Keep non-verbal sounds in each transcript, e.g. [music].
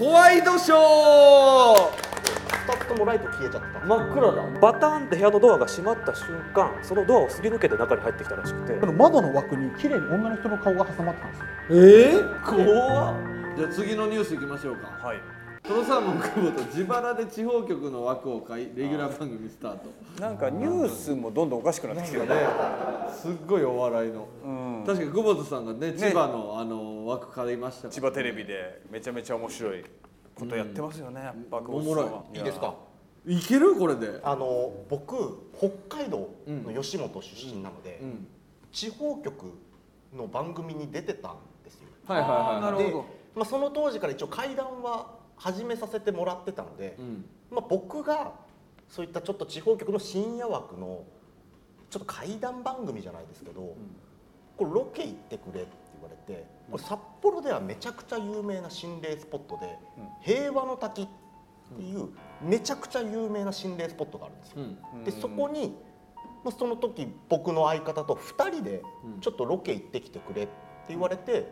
ホワイトショー。2つともライト消えちゃった真っ暗だ。バターンって部屋のドアが閉まった瞬間そのドアをすり抜けて中に入ってきたらしくて。この窓の枠に綺麗に女の人の顔が挟まってたんですよ。えー、怖っ。じゃあ次のニュースいきましょうか。はいトロサーモン久保と自腹で地方局の枠を買いレギュラー番組スタート。なんかニュースもどんどんおかしくなってきてるね。ねすっごいお笑いの、うん。確かに久保田さんがね千葉のあの枠買いましたから。千葉テレビでめちゃめちゃ面白いことやってますよね、やっぱ久保田さんはおもいいですか？いけるこれで。あの僕北海道の吉本出身なので、うん。地方局の番組に出てたんですよはいはいはいでなるほど、まあ、その当時から一応怪談は始めさせてもらってたので、うん。まあ、僕がそういったちょっと地方局の深夜枠のちょっと怪談番組じゃないですけど、これロケ行ってくれって言われてこれ札幌ではめちゃくちゃ有名な心霊スポットで、平和の滝っていうめちゃくちゃ有名な心霊スポットがあるんですよ。うん。でそこに、まあ、その時僕の相方と2人でうん。ちょっとロケ行ってきてくれって言われて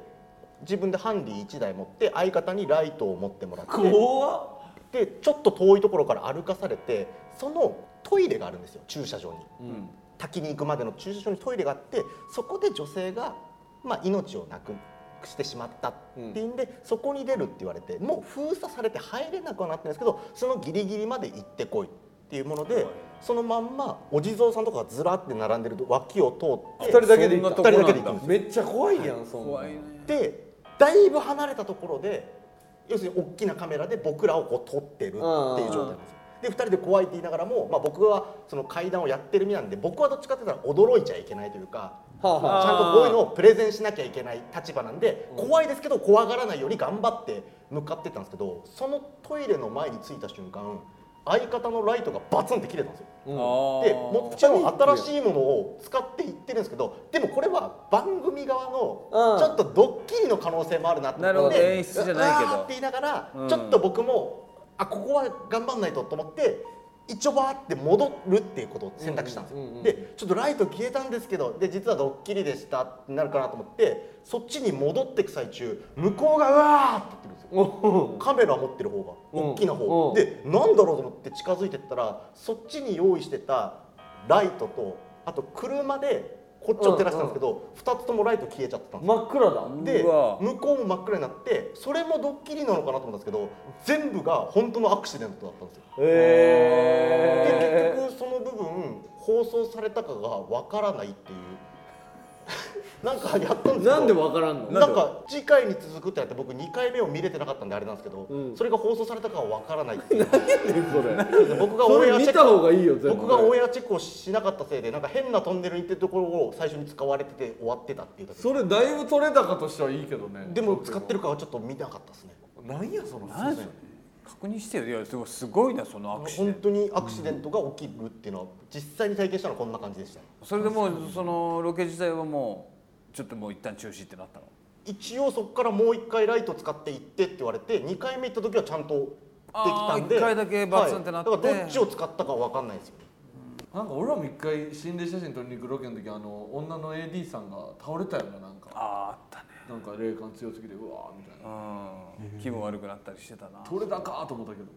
自分でハンディ1台持って相方にライトを持ってもらってでちょっと遠いところから歩かされてそのトイレがあるんですよ駐車場に。うん。滝に行くまでの駐車場にトイレがあってそこで女性が、まあ、命をなくしてしまったっていうんで、そこに出るって言われてもう封鎖されて入れなくはなってるんですけどそのギリギリまで行ってこいっていうものでそのまんまお地蔵さんとかがずらって並んでる脇を通って二人だけで行った二人だけで行くんですよ。めっちゃ怖いやんそんな。怖いね。でだいぶ離れたところで要するに大きなカメラで僕らをこう撮ってるっていう状態なんですよ。で2人で怖いって言いながらも、まあ、僕はその階段をやってる身なんで僕はどっちかって言ったら驚いちゃいけないというかはあはあ。ちゃんとこういうのをプレゼンしなきゃいけない立場なんで怖いですけど怖がらないように頑張って向かってったんですけどそのトイレの前に着いた瞬間相方のライトがバツンって切れたんですよ。でもちろん新しいものを使っていってるんですけどでもこれは番組側のうん。ちょっとドッキリの可能性もあるなとなるほ思ってど演出じゃないって言いながら、うん。ちょっと僕もあここは頑張んないとと思って一応バーって戻るっていうことを選択したんですよ、でちょっとライト消えたんですけどで実はドッキリでしたってなるかなと思ってそっちに戻っていく最中向こうがうわーって言ってるんですよ。おカメラ持ってる方がうん。大きな方うん。でなんだろうと思って近づいてったらそっちに用意してたライトとあと車でこっちを照らしたんですけど2つともライト消えちゃってたんですよ。真っ暗だ。で向こうも真っ暗になってそれもドッキリなのかなと思ったんですけど全部が本当のアクシデントだったんですよ。へで結局その部分放送されたかがわからないっていう [laughs] なんかやったんですけどなんでわからんの？なんか次回に続くってなって僕2回目を見れてなかったんであれなんですけど、うん。それが放送されたかはわからないっていう。それ？[laughs] 僕がそオンエアチェッれ見た方がクいいよ全部。僕がオンエアチェックをしなかったせいでなんか変なトンネルに行ってるところを最初に使われてて終わってたっていうだけそれだいぶ取れ高としてはいいけどね。でも使ってるかはちょっと見てなかったですね。なんやその何それ確認してよ。いやすごいすごいなそのアクシデント。本当にアクシデントが起きるっていうのは実際に体験したのはこんな感じでした。それでもうそのロケ自体はもうちょっともう一旦中止ってなったの？一応そこからもう一回ライト使って行ってって言われて2回目行った時はちゃんとできたんであー一回だけバツンってなって。はい。だからどっちを使ったかは分かんないですよね。なんか俺らも一回心霊写真撮りに行くロケの時あの女の AD さんが倒れたよななんか。あああったねなんか霊感強すぎてうわーみたいな。うん。気分悪くなったりしてたな。取れ高と思ったけど。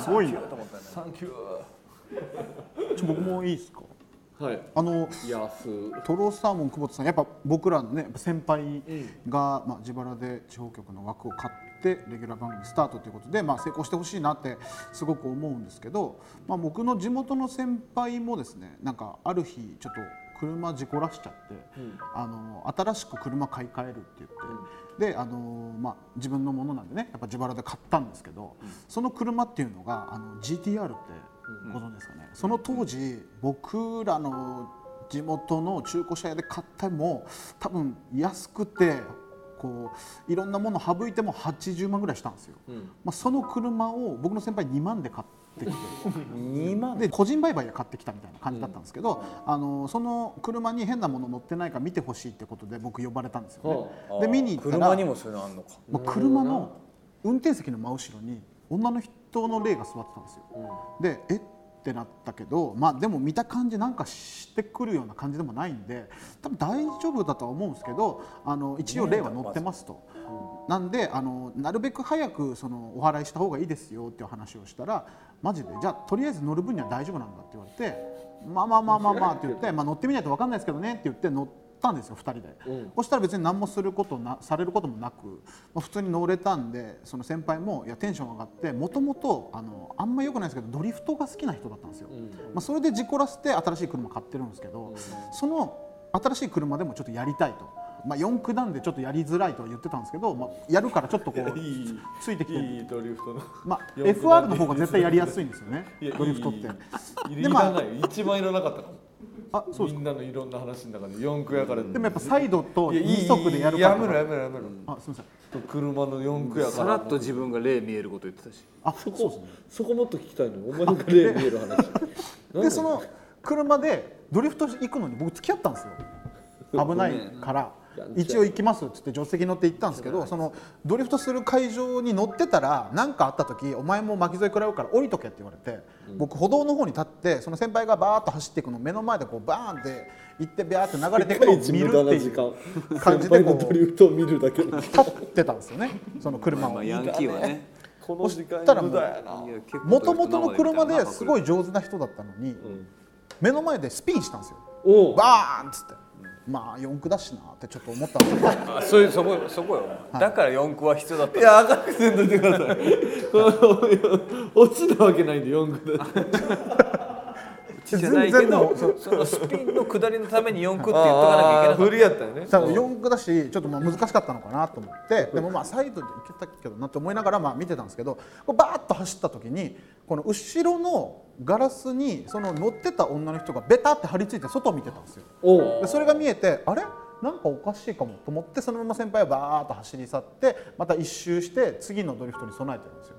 すごいよ。と思ったね。サンキュちょ僕もいいですか？ーはい。あの安トロサーモン久保田さんやっぱ僕らのねやっぱ先輩が、まあ、自腹で地方局の枠を買ってレギュラー番組スタートということで、まあ、成功してほしいなってすごく思うんですけど、まあ、僕の地元の先輩もですねなんかある日ちょっと車事故らしちゃって、あの新しく車買い替えるって言って、であの、まあ、自分のものなんでねやっぱ自腹で買ったんですけど、その車っていうのがあの GTR ってご存知ですかね、その当時僕らの地元の中古車屋で買っても多分安くてこういろんなもの省いても80万ぐらいしたんですよ、まあ、その車を僕の先輩2万で買ってきて2万で個人売買で買ってきたみたいな感じだったんですけど、あのその車に変なもの乗ってないか見てほしいってことで僕呼ばれたんですよね。で見に行ったら車にもそういうのあんのか。まあ、車の運転席の真後ろに女の人の霊が座ってたんですよ。でえっ？ってなったけどまあでも見た感じなんかしてくるような感じでもないんで多分大丈夫だとは思うんですけどあの一応例は載ってますと。なんであのなるべく早くそのお払いした方がいいですよっていう話をしたらマジで？じゃあとりあえず乗る分には大丈夫なんだって言われてまあまあまあまあまあって言って、まあ、乗ってみないと分かんないですけどねって言って乗ったんですよ2人で、そしたら別に何もすることなされることもなく、まあ、普通に乗れたんでその先輩もいやテンション上がってもともとあのあんま良くないですけどドリフトが好きな人だったんですよ、まあ、それで事故らせて新しい車買ってるんですけど、その新しい車でもちょっとやりたいと。まあ、4区なんでちょっとやりづらいとは言ってたんですけど、まあ、やるからちょっとこういいついてきて。いいドリフトの。まあ、[laughs] FR の方が絶対やりやすいんですよね。いやドリフトって。でまあらない一番いらなかったあそうです。かみんなのいろんな話の中で四駆やからでもやっぱサイドといやいい2速でやるから。やめろやめろやめろ。あすみません。車の四駆やから。さらっと自分が霊見えること言ってたし。あそうですねそこもっと聞きたいの？よお前が例見える話。[laughs] でその車でドリフト行くのに僕付き合ったんですよ。危ないから一応行きますっつって助手席乗って行ったんですけどそのドリフトする会場に乗ってたら何かあった時お前も巻き添え食らうから降りとけって言われて僕歩道の方に立ってその先輩がバーッと走っていくのを目の前でこうバーンって行ってビャーって流れていくのを見るっていう感じでこうドリフトを見るだけの立ってたんですよねその車を。まあ。ヤンキーはね。この時間もともとの車ですごい上手な人だったのに、目の前でスピンしたんですよ。バーンっつって、まあ四駆だしなってちょっと思ったんですけど [laughs] あそういうそこそこよ。だから四駆は必要だった。いや赤くせんといてください落ちたわけないんで四駆でじゃないけ全然もどう。そのスピンの下りのために四駆って言っとかなきゃいけなかった。振りやったよね。多分四駆だしちょっとまあ難しかったのかなと思って。でもまあサイドで行けたけどなって思いながらまあ見てたんですけどこうバーッと走った時にこの後ろのガラスにその乗ってた女の人がベタって張り付いて外を見てたんですよ。でそれが見えてあれ？なんかおかしいかもと思ってそのまま先輩はバーッと走り去ってまた一周して次のドリフトに備えてるんですよ。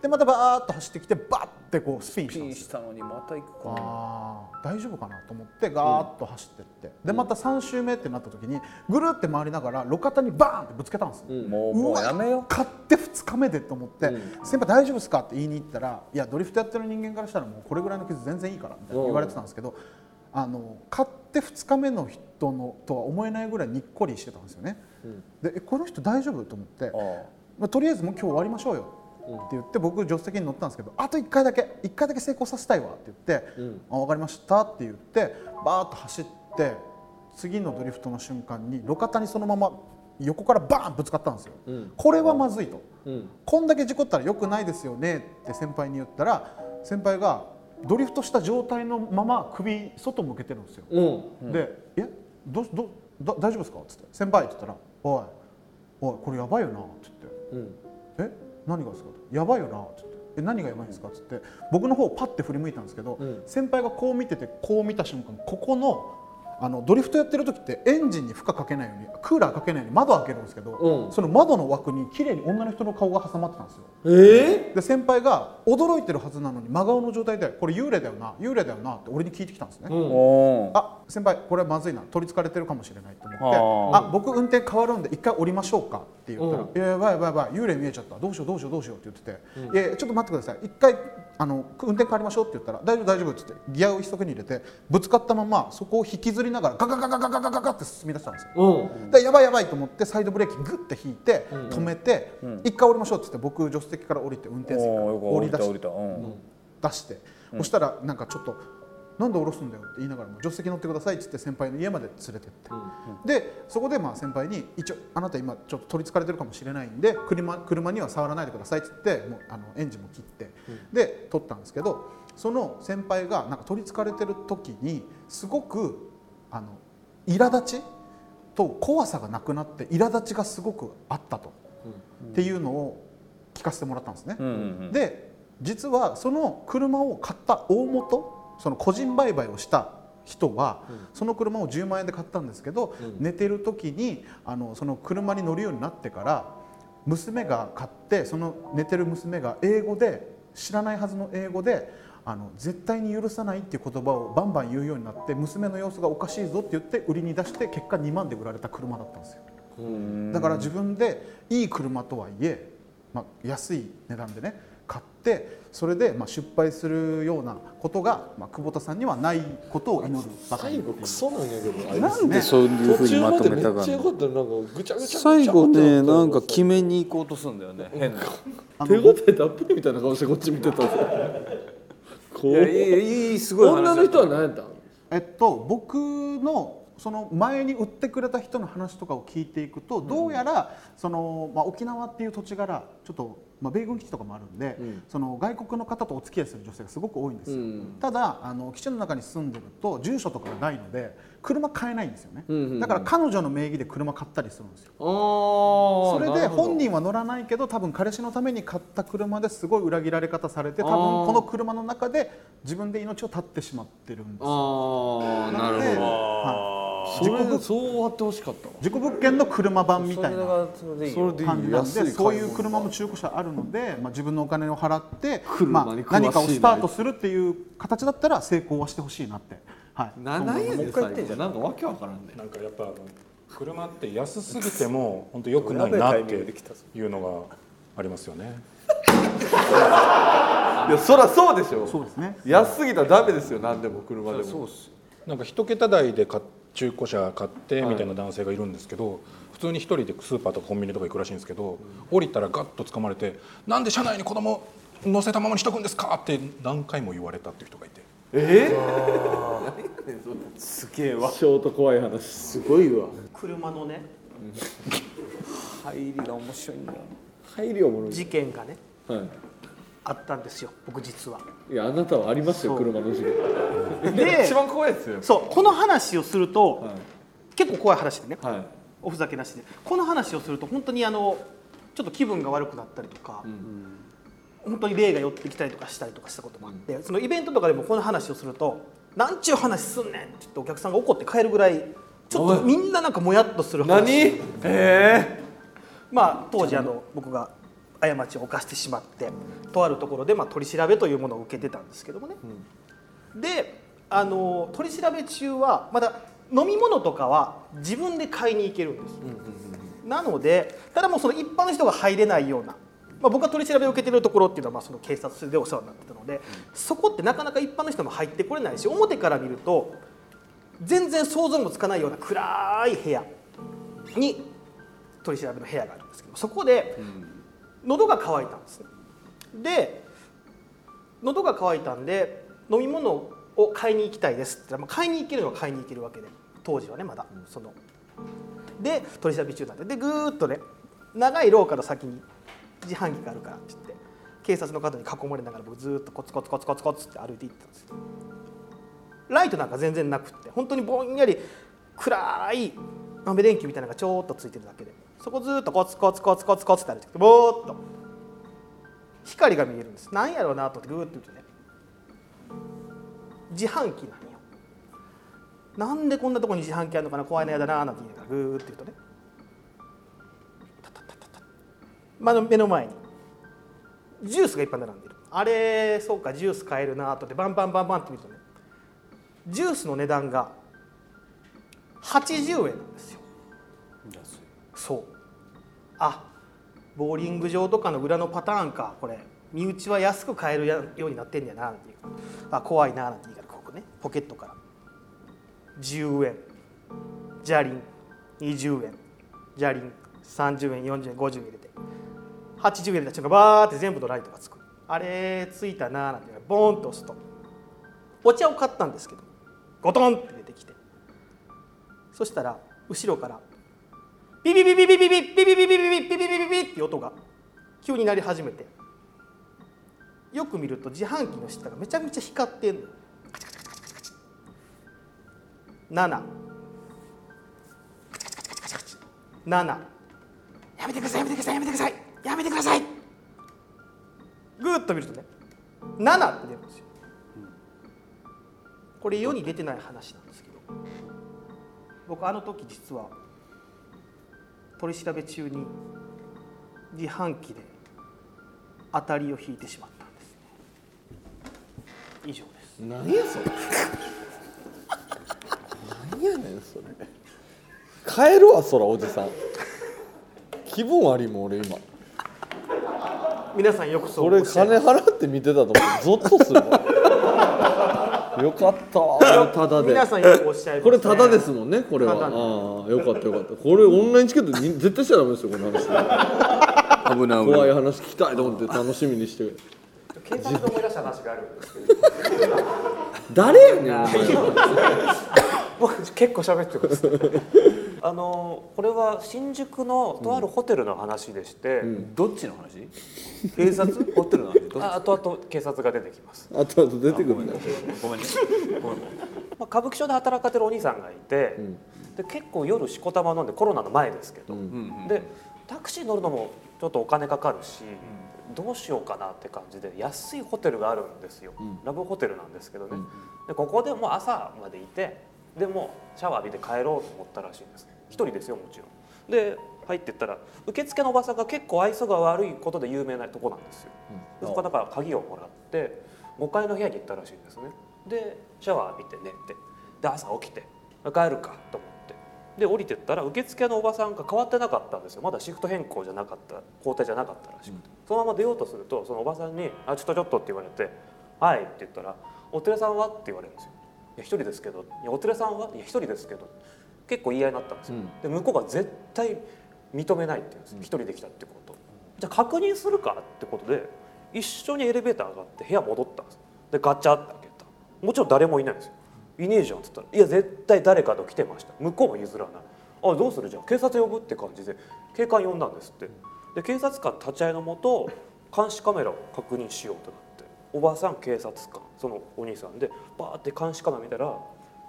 でまたバーッと走ってきてバッてこうスピンしたんですよ。したのにまた行くか。あー大丈夫かなと思ってガーッと走ってって。でまた3周目ってなった時にぐるって回りながら路肩にバーンってぶつけたんですよ、もうもうやめよ買って2日目でと思って「先輩大丈夫ですか?」って言いに行ったら「いやドリフトやってる人間からしたらもうこれぐらいの傷全然いいから」みたいな言われてたんですけどあの買って2日目の人のとは思えないぐらいにっこりしてたんですよね。でえこの人大丈夫？と思ってあまあ、とりあえずもう今日終わりましょうよ。って言って僕助手席に乗ったんですけどあと1回だけ1回だけ成功させたいわって言って「あ分かりました」って言ってバーッと走って次のドリフトの瞬間に路肩にそのまま横からバーンぶつかったんですよ、これはまずいと、こんだけ事故ったらよくないですよねって先輩に言ったら先輩がドリフトした状態のまま首外向けてるんですよ、うん。で「えどうど大丈夫ですか?」っつって「先輩」って言ったら「おいおいこれやばいよな」って言って。うん「え何がですか?」やばいよな」って言って「え何がやばいんですか?」っつって。僕の方をパッて振り向いたんですけど、ん。先輩がこう見ててこう見た瞬間ここのあのドリフトやってる時ってエンジンに負荷かけないようにクーラーかけないように窓開けるんですけど、うん。その窓の枠に綺麗に女の人の顔が挟まってたんですよ。えで先輩が驚いてるはずなのに真顔の状態で「これ幽霊だよな幽霊だよな」って俺に聞いてきたんですね。うん。あ先輩これまずいな取りつかれてるかもしれないと思ってああ僕運転変わるんで一回降りましょうかって言ったらうん「いややばいやばいやばい幽霊見えちゃったどうしようどうしようどうしよう」って言ってて「いやいやちょっと待ってください一回あの運転変わりましょう」って言ったら「大丈夫大丈夫」っつってギアを一足に入れてぶつかったままそこを引きずりながらガガガガガガガガガって進み出したんですよ。うん。でやばいやばいと思ってサイドブレーキグッて引いて止めて一回降りましょうっつって僕助手席から降りて運転席から降り出して出して、そしたらなんかちょっと「なんで降ろすんだよ」って言いながらも「助手席乗ってください」っつって先輩の家まで連れてって、でそこでまあ先輩に「一応あなた今ちょっと取りつかれてるかもしれないんで車車には触らないでください」っつってもうあのエンジンも切って、で取ったんですけどその先輩がなんか取りつかれてる時にすごくあの苛立ち？と怖さがなくなって苛立ちがすごくあったと、っていうのを聞かせてもらったんですね。うんうんで実はその車を買った大元？その個人売買をした人は、その車を10万円で買ったんですけど、寝てる時にあのその車に乗るようになってから娘が買ってその寝てる娘が英語で知らないはずの英語であの絶対に許さないっていう言葉をバンバン言うようになって娘の様子がおかしいぞって言って売りに出して結果2万で売られた車だったんですよ。だから自分でいい車とはいえ、まあ、安い値段でね買ってそれでまあ失敗するようなことが、まあ、久保田さんにはないことを祈る。ばかり最後クソなんやけどなんでそういうふうにまとめたか途中までめっちゃ良なかったのなんかぐちゃぐちゃぐちゃ最後ねなんか決決めに行こうとするんだよね。変な。手応えたっぷりみたいな顔してこっち見てたいやいいいいすごい話女の人は何やったんえっと、僕のその前に売ってくれた人の話とかを聞いていくとどうやらその、まあ、沖縄っていう土地柄ちょっと、まあ、米軍基地とかもあるんで、その外国の方とお付き合いする女性がすごく多いんですよ、うん。ただあの基地の中に住んでると住所とかがないので車買えないんですよね、うんうんうん。だから彼女の名義で車買ったりするんですよ。あそれで本人人は乗らないけど多分彼氏のために買った車ですごい裏切られ方されて多分この車の中で自分で命を絶ってしまってるんですよ。ああなるのでほどはいそれそう終わってほしかったわ。事故物件の車版みたいな感じなん安いでそういう買車も中古車あるので、まあ、自分のお金を払って、車まあに詳しいな何かをスタートするっていう形だったら成功はしてほしいなって、はい、物何やねんもう一回言ってんじゃん。なんかわけわからんね。なんかやっぱ車って安すぎても本当良くないなっていうのがありますよね。[laughs] いやそりゃそうでしょ。そうですね。安すぎたらダメですよ何でも車でも。そうっす。よなんか一桁台で買っ中古車買ってみたいな男性がいるんですけど、普通に一人でスーパーとかコンビニとか行くらしいんですけど降りたらガッと掴まれて「なんで車内に子供乗せたままにしとくんですか?」って何回も言われたっていう人がいて。え？すげえわ。ショート怖い話。すごいわ車のね。入りが面白いんだよ入りおもろい。事件がね。はあったんですよ僕実は。いいやあなたはありますよ車の事件。で一番怖いですよ。そうこの話をすると、はい。結構怖い話でねはい。おふざけなしで。この話をすると本当にあのちょっと気分が悪くなったりとか、本当に霊が寄ってきたりとかしたりとかしたこともあって、そのイベントとかでもこの話をすると「なんちゅう話すんねん」って言ってお客さんが怒って帰るぐらいちょっとみんななんかもやっとする話。何？えまあ当時あの僕が過ちを犯してしまってとあるところでまあ取り調べというものを受けてたんですけどもね、であの取り調べ中はまだ飲み物とかは自分で買いに行けるんです、なのでただもうその一般の人が入れないような、まあ、僕が取り調べを受けてるところっていうのはまあその警察でお世話になってたのでそこってなかなか一般の人も入ってこれないし表から見ると全然想像もつかないような暗い部屋に取り調べの部屋があるんですけどそこで喉が渇いたんですねで喉が渇いたんで飲み物を買いに行きたいですって言ったら、まあ、買いに行けるのは買いに行けるわけで当時はねまだその。で取り調べ中なんででぐーっとね長い廊下の先に自販機があるからって言って警察の方に囲まれながら僕ずーっとコツコツコツコツコツって歩いていったんですよ。ライトなんか全然なくって本当にぼんやり暗い豆電球みたいなのがちょっとついてるだけでそこずーっとコツコツコツコツコツって歩いてきてぼーっと光が見えるんです。なんやろうなと思ってグーッと見てね。自販機なんよ。なんでこんなとこに自販機あるのかな怖いなやだななんて言いながらグーッと言うとね。タタタタタ。まあ目の前に。ジュースがいっぱい並んでる。あれそうかジュース買えるなと思ってバンバンバンバンって見るとね。ジュースの値段が80円なんですよ。そう。あボーリング場とかの裏のパターンかこれ。身内は安く買えるようになってんねやななんていうあ怖いななんて言いながらここね。ポケットから。10円。ジャリン。20円。ジャリン。30円40円50円入れて。80円入れた瞬間バーって全部のライトがつく。あれついたななんてボーンと押すと。お茶を買ったんですけどゴトンって出てきて。そしたら後ろからビビビビビビビビビビビビビビビビビビって音が急になり始めてよく見ると自販機の下がめちゃめちゃ光ってんのカチカチカチカチカチ7 7やめてくださいやめてくださいやめてくださいやめてくださいぐーっと見るとね7って出るんですよこれ世に出てない話なんですけど僕あの時実は取り調べ中に自販機で当たりを引いてしまったんですね。以上です。何やそれ何やねんそれ。帰るわそらおじさん。気分悪いもん俺今。皆さんよくそうこれおっしゃい金払って見てたと思ってゾッとするわよかった。わただで。皆さんよくおっしゃいます、ね、これタダですもんねこれは。ああよかったよかった。これオンラインチケットに絶対しちゃダメですよこの話。危ない危ない。怖い話聞きたいと思って楽しみにして警察で思い出した話があるんですけど。誰やねん僕結構喋ってますあのこれは新宿のとあるホテルの話でして、どっちの話？警察？ホテルの話？どっち？あ後々警察が出てきます、あとあと出てくるんだごめんね。ごめんまあ、歌舞伎町で働かれてるお兄さんがいて、で結構夜しこたま飲んでコロナの前ですけど、でタクシー乗るのもちょっとお金かかるし、どうしようかなって感じで安いホテルがあるんですよ、ラブホテルなんですけどね、でここでもう朝までいてでもうシャワー浴びて帰ろうと思ったらしいんです一人ですよもちろん。で入ってったら受付のおばさんが結構愛想が悪いことで有名なとこなんですよ、でそこはだから鍵をもらって5階の部屋に行ったらしいんですね。でシャワー浴びて寝てで朝起きて帰るかと思って。で降りてったら受付のおばさんが変わってなかったんですよ。まだシフト変更じゃなかった交代じゃなかったらしくて、そのまま出ようとするとそのおばさんに「あちょっとちょっと」って言われて「はい」って言ったら「お連れさんは?」って言われるんですよ「いや一人ですけど」いや「お連れさんは?」「いや一人ですけど」結構言い合いになったんですよ、で向こうが絶対認めないって言うんですよ。一人で来たってことじゃあ確認するかってことで一緒にエレベーター上がって部屋戻ったんですでガチャって開けた。もちろん誰もいないんですよ。いねえじゃんっつったら「いや絶対誰かと来てました」向こうも譲らない「あどうする？じゃん警察呼ぶ」って感じで警官呼んだんですって。で警察官立ち会いのもと監視カメラを確認しようとなっておばあさん警察官そのお兄さんでバーって監視カメラ見たら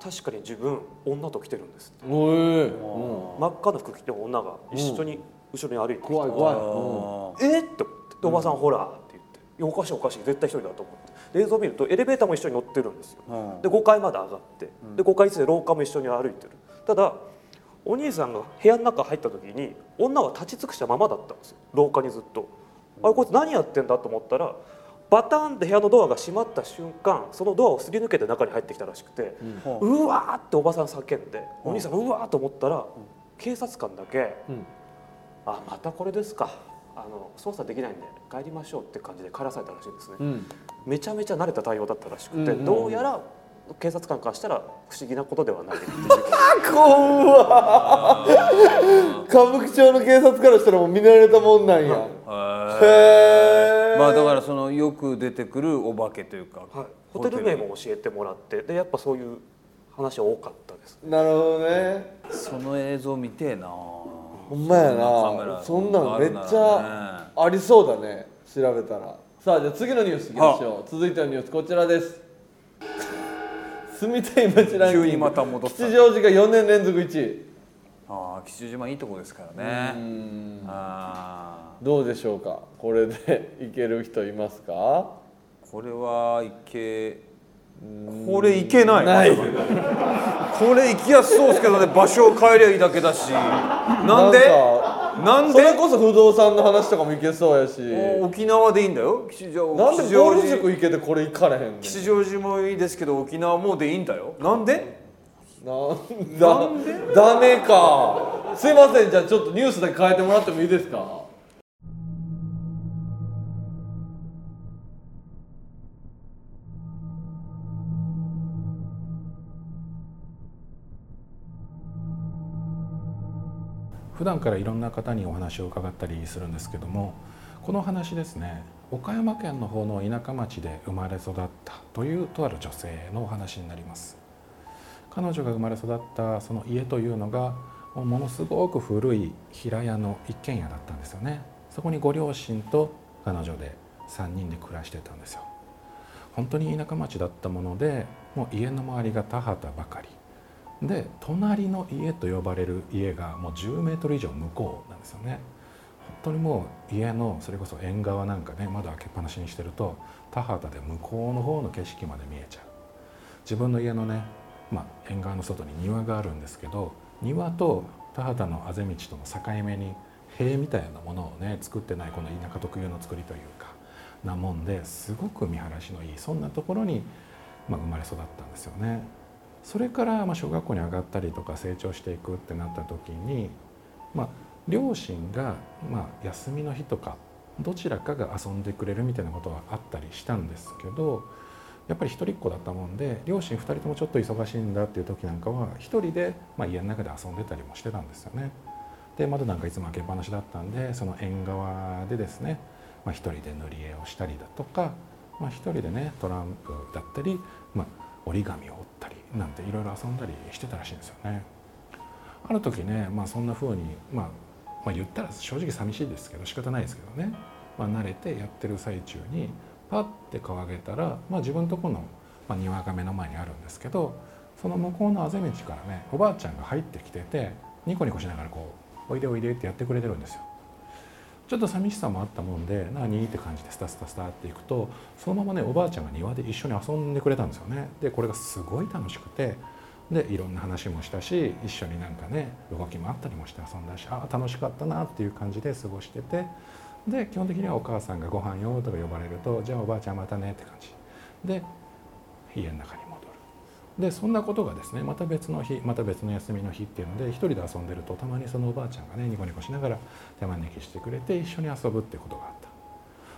確かに自分女と来てるんです。って真っ赤な服着てる女が一緒に後ろに歩いてきて、怖い怖い。えっ？って思って。でおばさんほらって言って。いやおかしいおかしい。絶対一人だと思って。で映像を見るとエレベーターも一緒に乗ってるんですよ。で5階まで上がってで5階室で廊下も一緒に歩いてる。ただお兄さんが部屋の中入った時に女は立ち尽くしたままだったんですよ。廊下にずっと。あれこいつ何やってんだと思ったらバタンって部屋のドアが閉まった瞬間そのドアをすり抜けて中に入ってきたらしくて、うわーっておばさん叫んでお兄さんがうわーと思ったら警察官だけ「あまたこれですか。あの操作できないんで帰りましょう」って感じで帰らされたらしいんですね、うん。めちゃめちゃ慣れた対応だったらしくて、うん。うんうんどうやら警察官からしたら不思議なことではない。[laughs] 怖歌舞伎町の警察からしたらもう見慣れたもんなんやへえまあだからそのよく出てくるお化けというか、はい、ホテル名も教えてもらってでやっぱそういう話は多かったです。なるほどね。その映像見てえなほんまやな。そんなんめっちゃありそうだね調べたら。さあじゃあ次のニュースいきましょう。続いてのニュースこちらです。[laughs] 住みたい街ランキング。急にまた戻った。吉祥寺が4年連続1位。ああ吉祥寺いいとこですからね。あどうでしょうか？これでいける人いますか？あこれはいけこれいけない。ない。[laughs] これ行きやすそうですけどね場所を変えりゃいいだけだし。なんで？なんそれでこそ不動産の話とかもいけそうやし。沖縄でいいんだよ。吉祥なんで吉祥ゴルフ塾寺行けてこれ行かれへんねん吉祥寺もいいですけど沖縄もでいいんだよ。なんで？なんだダメか。すいません。じゃあちょっとニュースだけ変えてもらってもいいですか？普段からいろんな方にお話を伺ったりするんですけどもこの話ですね岡山県の方の田舎町で生まれ育ったというとある女性のお話になります。彼女が生まれ育ったその家というのがものすごく古い平屋の一軒家だったんですよね。そこにご両親と彼女で3人で暮らしてたんですよ。本当に田舎町だったものでもう家の周りが田畑ばかり。で隣の家と呼ばれる家がもう10メートル以上向こうなんですよね本当にもう家のそれこそ縁側なんかね窓開けっぱなしにしてると田畑で向こうの方の景色まで見えちゃう自分の家のね、まあ、縁側の外に庭があるんですけど庭と田畑のあぜ道との境目に塀みたいなものをね作ってないこの田舎特有の作りというかなもんですごく見晴らしのいいそんなところに、まあ、生まれ育ったんですよね。それからま小学校に上がったりとか成長していくってなった時に、まあ、両親がま休みの日とかどちらかが遊んでくれるみたいなことはあったりしたんですけどやっぱり一人っ子だったもんで両親2人ともちょっと忙しいんだっていう時なんかは一人で、まあ、家の中で遊んでたりもしてたんですよね。で窓なんかいつも開けっぱなしだったんでその縁側でですね、まあ、一人で塗り絵をしたりだとか、まあ、一人でねトランプだったり、まあ、折り紙を折ったりなんていろいろ遊んだりしてたらしいんですよね。ある時ね、まあ、そんな風に、まあ、まあ言ったら正直寂しいですけど仕方ないですけどね、まあ、慣れてやってる最中にパッて顔上げたら、まあ、自分とこの、まあ、庭が目の前にあるんですけどその向こうのあぜ道からねおばあちゃんが入ってきててニコニコしながらこう「おいでおいで」ってやってくれてるんですよ。ちょっと寂しさもあったもんで何って感じでスタスタスタっていくとそのままねおばあちゃんが庭で一緒に遊んでくれたんですよね。でこれがすごい楽しくてでいろんな話もしたし一緒になんかね動きもあったりもして遊んだしああ楽しかったなっていう感じで過ごしててで基本的にはお母さんが「ご飯よ」とか呼ばれると「じゃあおばあちゃんまたね」って感じで家の中にでそんなことがですねまた別の日また別の休みの日っていうので一人で遊んでるとたまにそのおばあちゃんがねニコニコしながら手招きしてくれて一緒に遊ぶってことがあった。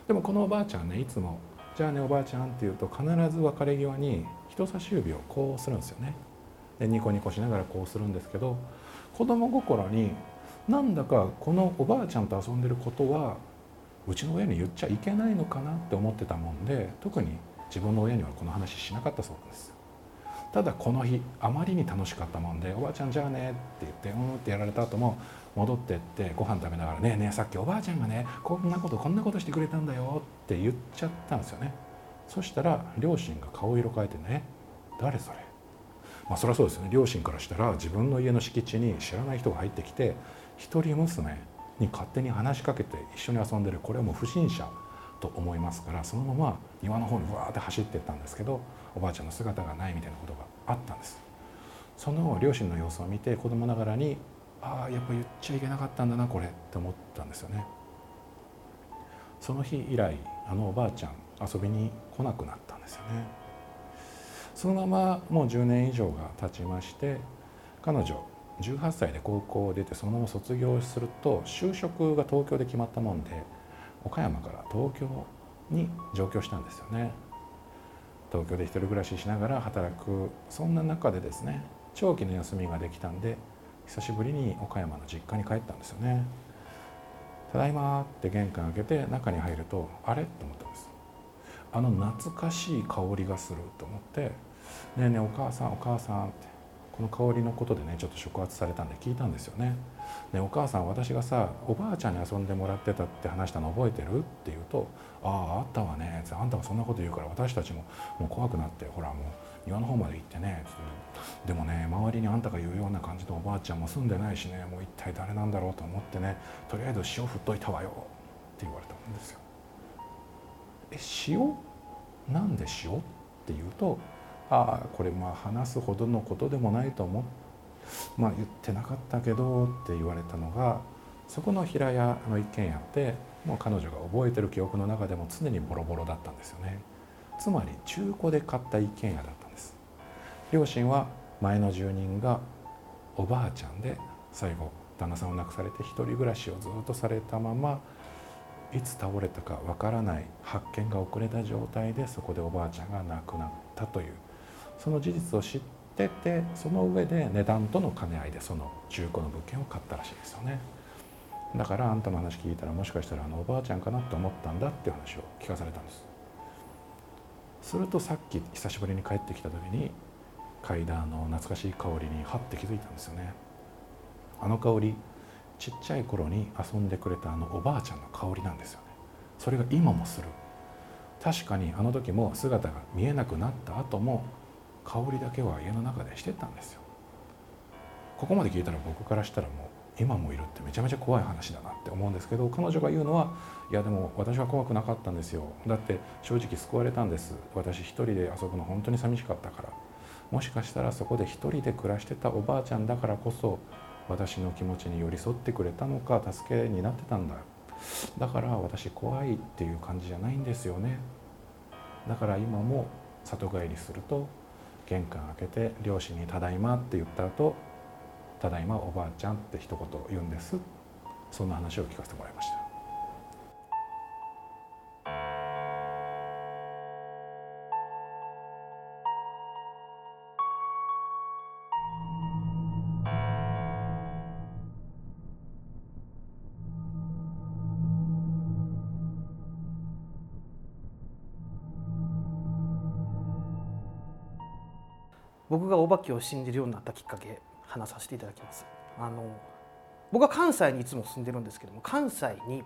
でもこのおばあちゃんねいつも「じゃあねおばあちゃん」って言うと必ず別れ際に人差し指をこうするんですよね。でニコニコしながらこうするんですけど子供心になんだかこのおばあちゃんと遊んでることはうちの親に言っちゃいけないのかなって思ってたもんで特に自分の親にはこの話しなかったそうなんです。ただこの日あまりに楽しかったもんで「おばあちゃんじゃあね」って言って「うん」ってやられた後も戻ってってご飯食べながら「ねえねえさっきおばあちゃんがねこんなことこんなことしてくれたんだよ」って言っちゃったんですよねそしたら両親が顔色変えてね「誰それ?」まあそりゃそうですね両親からしたら自分の家の敷地に知らない人が入ってきて一人娘に勝手に話しかけて一緒に遊んでるこれはもう不審者と思いますからそのまま庭の方にわーって走っていったんですけどおばあちゃんの姿がないみたいなことがあったんです。その両親の様子を見て子供ながらにああやっぱ言っちゃいけなかったんだなこれって思ったんですよね。その日以来あのおばあちゃん遊びに来なくなったんですよね。そのままもう10年以上が経ちまして彼女18歳で高校を出てそのまま卒業すると就職が東京で決まったもんで岡山から東京に上京したんですよね。東京で一人暮らししながら働く。そんな中でですね長期の休みができたんで久しぶりに岡山の実家に帰ったんですよねただいまって玄関開けて中に入るとあれ？と思ったんですあの懐かしい香りがすると思って「ねえねえお母さんお母さん」って。この香りのことでねちょっと触発されたんで聞いたんですよね。ねお母さん私がさおばあちゃんに遊んでもらってたって話したの覚えてる？って言うと「あああったわね」あんたがそんなこと言うから私たちももう怖くなってほらもう庭の方まで行ってねでもね周りにあんたが言うような感じのおばあちゃんも住んでないしねもう一体誰なんだろうと思ってねとりあえず塩振っといたわよって言われたんですよ。え塩？なんで塩？って言うとああこれまあ話すほどのことでもないと思まあ言ってなかったけどって言われたのがそこの平屋の一軒家ってもう彼女が覚えてる記憶の中でも常にボロボロだったんですよね。つまり中古で買った一軒家だったんです。両親は前の住人がおばあちゃんで最後旦那さんを亡くされて一人暮らしをずっとされたままいつ倒れたかわからない発見が遅れた状態でそこでおばあちゃんが亡くなったという。その事実を知っててその上で値段との兼ね合いでその中古の物件を買ったらしいですよね。だからあんたの話聞いたらもしかしたらあのおばあちゃんかなって思ったんだって話を聞かされたんです。するとさっき久しぶりに帰ってきた時に階段の懐かしい香りにはって気づいたんですよね。あの香りちっちゃい頃に遊んでくれたあのおばあちゃんの香りなんですよね。それが今もする。確かにあの時も姿が見えなくなった後も香りだけは家の中でしてたんですよ。ここまで聞いたら僕からしたらもう今もいるってめちゃめちゃ怖い話だなって思うんですけど彼女が言うのはいやでも私は怖くなかったんですよ。だって正直救われたんです。私一人で遊ぶの本当に寂しかったから。もしかしたらそこで一人で暮らしてたおばあちゃんだからこそ私の気持ちに寄り添ってくれたのか助けになってたんだ。だから私怖いっていう感じじゃないんですよね。だから今も里帰りすると玄関開けて両親に「ただいま」って言った後ただいまおばあちゃん」って一言言うんです。そんな話を聞かせてもらいました。がお化けを信じるようになったきっかけ話させていただきます。あの僕は関西にいつも住んでるんですけども関西に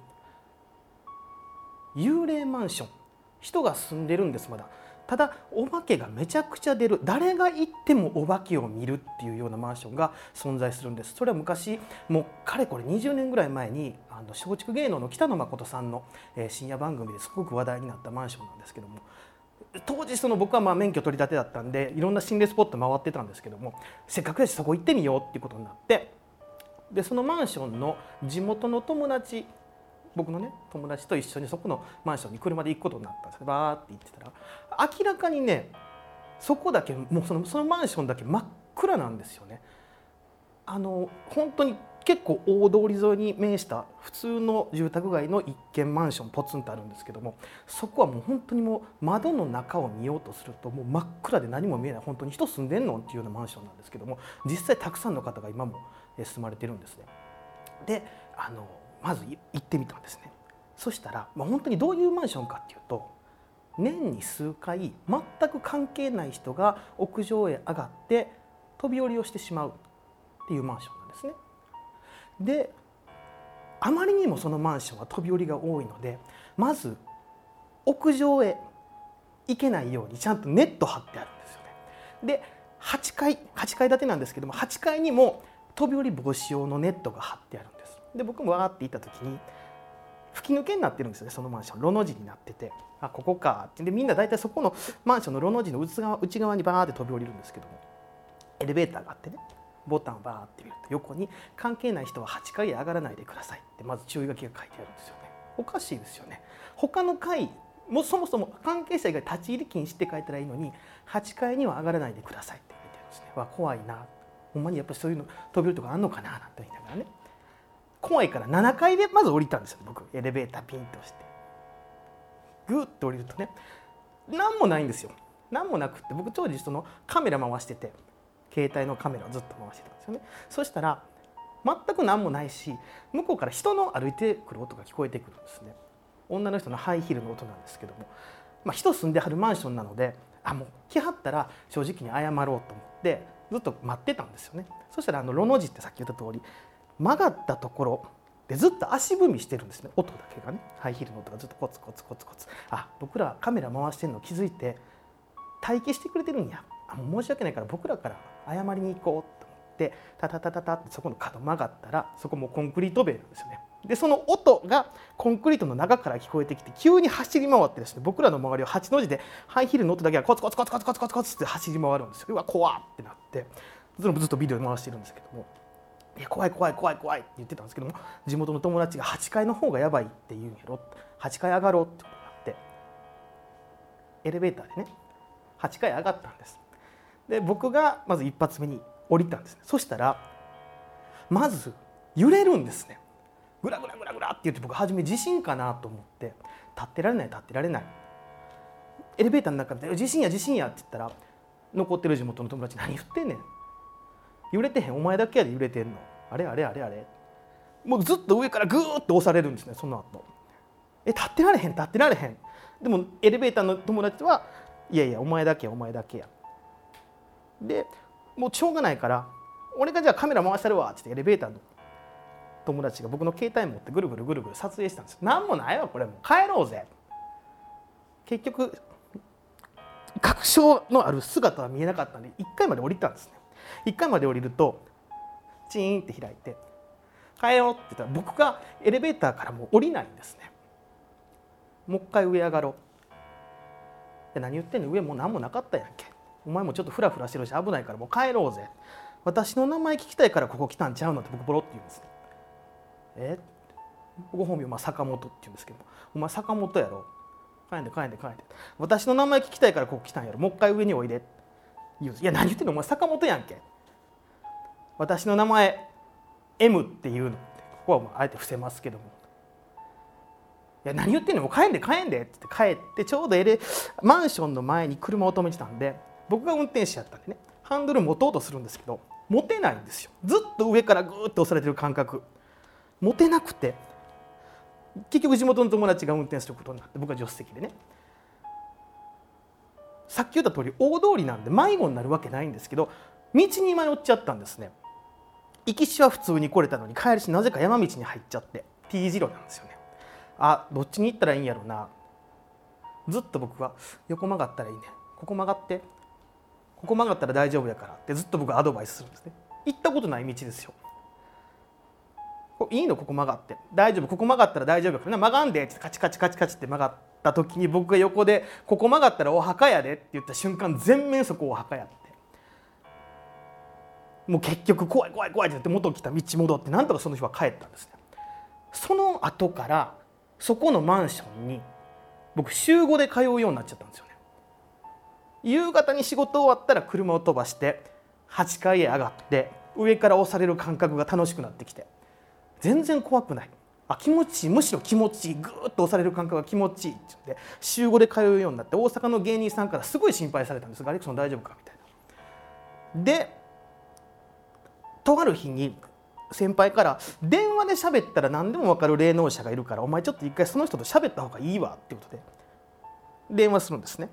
幽霊マンション人が住んでるんですまだ。ただお化けがめちゃくちゃ出る誰が行ってもお化けを見るっていうようなマンションが存在するんです。それは昔もうかれこれ20年ぐらい前にあの松竹芸能の北野誠さんの、え深夜番組ですごく話題になったマンションなんですけども当時その僕はまあ免許取り立てだったんでいろんな心霊スポット回ってたんですけどもせっかくだしそこ行ってみようっていうことになってでそのマンションの地元の友達僕のね友達と一緒にそこのマンションに車で行くことになったんですバーって行ってたら明らかにねそこだけもうそのそのマンションだけ真っ暗なんですよね。あの本当に結構大通り沿いに面した普通の住宅街の一軒マンションポツンとあるんですけどもそこはもう本当にもう窓の中を見ようとするともう真っ暗で何も見えない本当に人住んでんのっていうようなマンションなんですけども実際たくさんの方が今も住まれてるんですね。であのまず行ってみたんですねそしたら、まあ、本当にどういうマンションかっていうと年に数回全く関係ない人が屋上へ上がって飛び降りをしてしまうっていうマンションなんですね。であまりにもそのマンションは飛び降りが多いのでまず屋上へ行けないようにちゃんとネット張ってあるんですよね。で8階8階建てなんですけども8階にも飛び降り防止用のネットが張ってあるんです。で僕もわーって行った時に吹き抜けになってるんですよねそのマンションロの字になっててあここかってでみんな大体そこのマンションのロの字の内側内側にバーって飛び降りるんですけどもエレベーターがあってねボタンをバーって見ると横に「関係ない人は8階へ上がらないでください」ってまず注意書きが書いてあるんですよね。おかしいですよね。他の階もそもそも関係者以外立ち入り禁止って書いたらいいのに8階には上がらないでくださいって書いてあるんですね。わ怖いな。ほんまにやっぱりそういうの飛び降りるとかあんのかななんて言いながらね。怖いから7階でまず降りたんですよ僕。エレベーターピンとして。グーッと降りるとね。何もないんですよ。何もなくって僕当時そのカメラ回してて。携帯のカメラをずっと回してたんですよね。そしたら全く何もないし向こうから人の歩いてくる音が聞こえてくるんですね。女の人のハイヒールの音なんですけども、まあ、人住んではるマンションなのであもう来はったら正直に謝ろうと思ってずっと待ってたんですよね。そしたらあのロの字ってさっき言った通り曲がったところでずっと足踏みしてるんですね。音だけがね。ハイヒールの音がずっとコツコツコツコツ。あ僕らカメラ回してるの気づいて待機してくれてるんや。あもう申し訳ないから僕らから謝りに行こうと思ってタタタタタってそこの角曲がったらそこもコンクリート塀なんですよね。でその音がコンクリートの中から聞こえてきて急に走り回ってですね僕らの周りを8の字でハイヒールの音だけがコツコツコツコツコツコツコツって走り回るんですようわ怖っってなってずっとビデオ回してるんですけどもいや怖い怖い怖い怖いって言ってたんですけども地元の友達が8階の方がやばいって言うんやろ8階上がろうってことになってエレベーターでね8階上がったんですで僕がまず一発目に降りたんですね。そしたらまず揺れるんですね。グラグラグラグラって言って僕初め地震かなと思って立ってられない立ってられない。エレベーターの中で「地震や地震や」って言ったら残ってる地元の友達「何言ってんねん」揺れてへん。お前だけやで揺れてんの。あれあれあれあれ。もうずっと上からグーッと押されるんですねその後。え立ってられへん立ってられへん。でもエレベーターの友達はいやいやお前だけやお前だけや。でもうしょうがないから俺がじゃあカメラ回したるわってってエレベーターの友達が僕の携帯持ってぐるぐるぐるぐる撮影したんです何もないわこれもう。帰ろうぜ。結局確証のある姿は見えなかったんで1回まで降りたんですね。1回まで降りるとチーンって開いて「帰ろう」って言ったら僕がエレベーターからもう降りないんですね。もう一回上上がろう。で何言ってんの？上もう何もなかったやんけ。お前もちょっとフラフラしてるし危ないからもう帰ろうぜ。私の名前聞きたいからここ来たんちゃうのって僕ボロって言うんですえ？僕本名まあ坂本って言うんですけど。お前坂本やろ？帰んで帰んで帰んで。私の名前聞きたいからここ来たんやろ？もう一回上においで。言うんです。いや何言ってんの？お前坂本やんけ。私の名前 M っていうの。ここはもうあえて伏せますけども。いや何言ってんの？もう帰んで帰んでって言って帰ってちょうどエレマンションの前に車を止めてたんで僕が運転手やったんでねハンドル持とうとするんですけど持てないんですよ。ずっと上からグーッと押されてる感覚。持てなくて結局地元の友達が運転することになって僕は助手席でね。さっき言った通り大通りなんで迷子になるわけないんですけど道に迷っちゃったんですね。行きしは普通に来れたのに帰りしなぜか山道に入っちゃって T 字路なんですよね。あどっちに行ったらいいんやろうな。ずっと僕は横曲がったらいいね。ここ曲がって。ここ曲がったら大丈夫やからってずっと僕はアドバイスするんですね。行ったことない道ですよ。こいいのここ曲がって大丈夫ここ曲がったら大丈夫やから。曲がんでってカチカチカチカチって曲がった時に僕が横で「ここ曲がったらお墓やで」って言った瞬間全面そこお墓やって。もう結局怖い怖い怖いって言って元来た道戻ってなんとかその日は帰ったんですね。その後からそこのマンションに僕週5で通うようになっちゃったんですよ。夕方に仕事終わったら車を飛ばして8階へ上がって上から押される感覚が楽しくなってきて。全然怖くない。あ気持ちいい。むしろ気持ちいい。ぐーっと押される感覚が気持ちいいって言って週5で通うようになって大阪の芸人さんからすごい心配されたんです。ガリクソン大丈夫かみたいな。でとある日に先輩から電話で喋ったら何でも分かる霊能者がいるからお前ちょっと一回その人と喋った方がいいわってことで電話するんですね。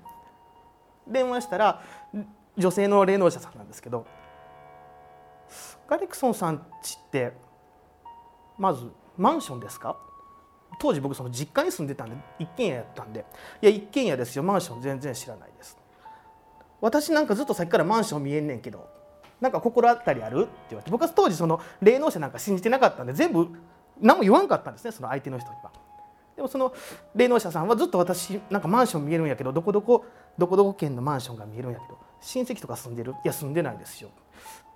電話したら女性の霊能者さんなんですけど「ガリクソンさんちってまずマンションですか?」当時僕その実家に住んでたんで一軒家やったんで「いや一軒家ですよマンション全然知らないです」私なんかずっとさっきからマンション見えんねんけどなんか心当たりある？って言われて僕は当時その霊能者なんか信じてなかったんで全部何も言わんかったんですねその相手の人には。でもその霊能者さんはずっと私なんかマンション見えるんやけどどこどこどこどこ県のマンションが見えるんやけど親戚とか住んでる？いや住んでないですよ。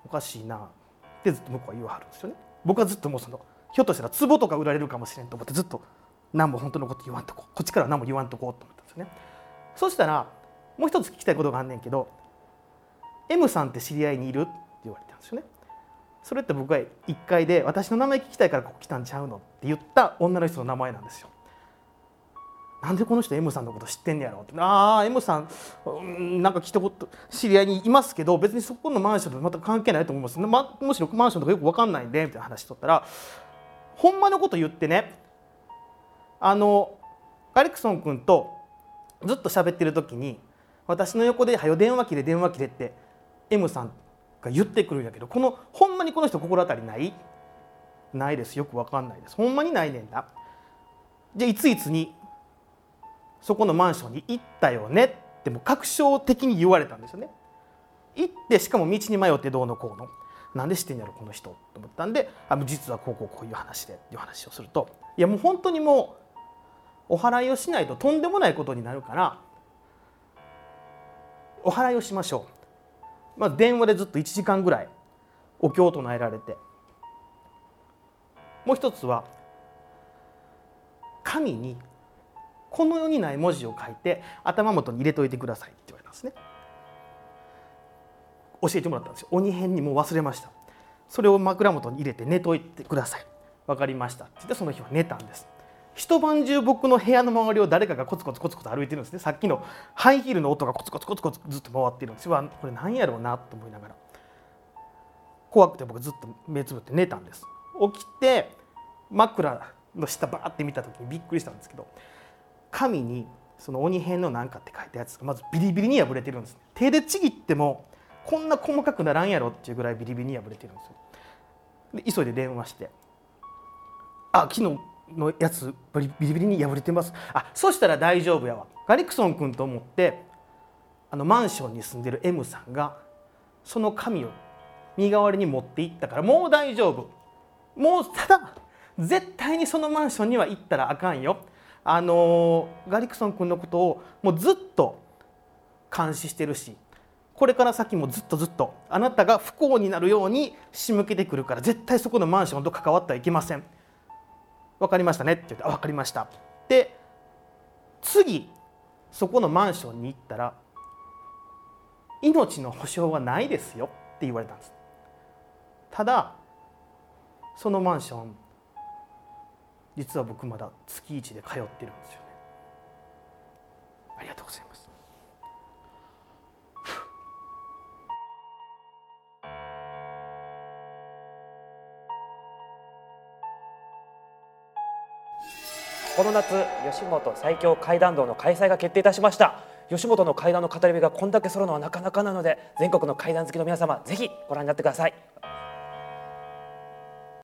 おかしいな。ってずっと向こうは言わはるんですよね。僕はずっともうそのひょっとしたら壺とか売られるかもしれんと思ってずっと何も本当のこと言わんとここっちから何も言わんとこうと思ったんですよね。そしたらもう一つ聞きたいことがあんねんけど M さんって知り合いにいるって言われたんですよね。それって僕が1階で私の名前聞きたいからここ来たんちゃうの？って言った女の人の名前なんですよ。なんでこの人 M さんのこと知ってんねやろって。ああ M さんうんなんか聞いたこと知り合いにいますけど別にそこのマンションと全く関係ないと思います、ま、むしろマンションとかよく分かんないんでみたいな話しとったらほんまのこと言ってねあのガリクソン君とずっと喋ってる時に私の横で「はよ電話切れ電話切れ」って M さんが言ってくるんやけどこのほんまにこの人心当たりない？ないです。よく分かんないです。ほんまにないねんなじゃいついつにそこのマンションに行ったよねっても確証的に言われたんですよね。行ってしかも道に迷ってどうのこうの。なんで知ってんやろこの人と思ったんであの実はこうこうこういう話でっていう話をするといやもう本当にもうお祓いをしないととんでもないことになるからお祓いをしましょう、まあ、電話でずっと1時間ぐらいお経を唱えられて。もう一つは神にこの世にない文字を書いて頭元に入れといてくださいって言われたんですね。教えてもらったんですよ。鬼編にもう忘れました。それを枕元に入れて寝といてください。分かりました。って言ってその日は寝たんです。一晩中僕の部屋の周りを誰かがコツコツコツコツ歩いてるんですね。さっきのハイヒールの音がコツコツコツコツずっと回ってるんです。よこれ何やろうなと思いながら。怖くて僕ずっと目つぶって寝たんです。起きて枕の下バーって見た時にびっくりしたんですけど紙にその鬼編の何かって書いたやつがまずビリビリに破れてるんです手でちぎってもこんな細かくならんやろっていうぐらいビリビリに破れてるんですよ。で急いで電話して「あ昨日のやつビリビリに破れてます。あそしたら大丈夫やわ。ガリクソン君と思ってあのマンションに住んでる M さんがその紙を身代わりに持って行ったからもう大丈夫。もうただ絶対にそのマンションには行ったらあかんよ。あのガリクソン君のことをもうずっと監視してるしこれから先もずっとずっとあなたが不幸になるように仕向けてくるから絶対そこのマンションと関わってはいけません。分かりましたね？って言って「分かりました」で次そこのマンションに行ったら命の保証はないですよって言われたんです。ただそのマンション実は僕まだ月一で通ってるんですよね。ありがとうございます。この夏吉本最強怪談道の開催が決定いたしました。吉本の怪談の語り部がこんだけ揃うのはなかなかなので全国の怪談好きの皆様ぜひご覧になってください。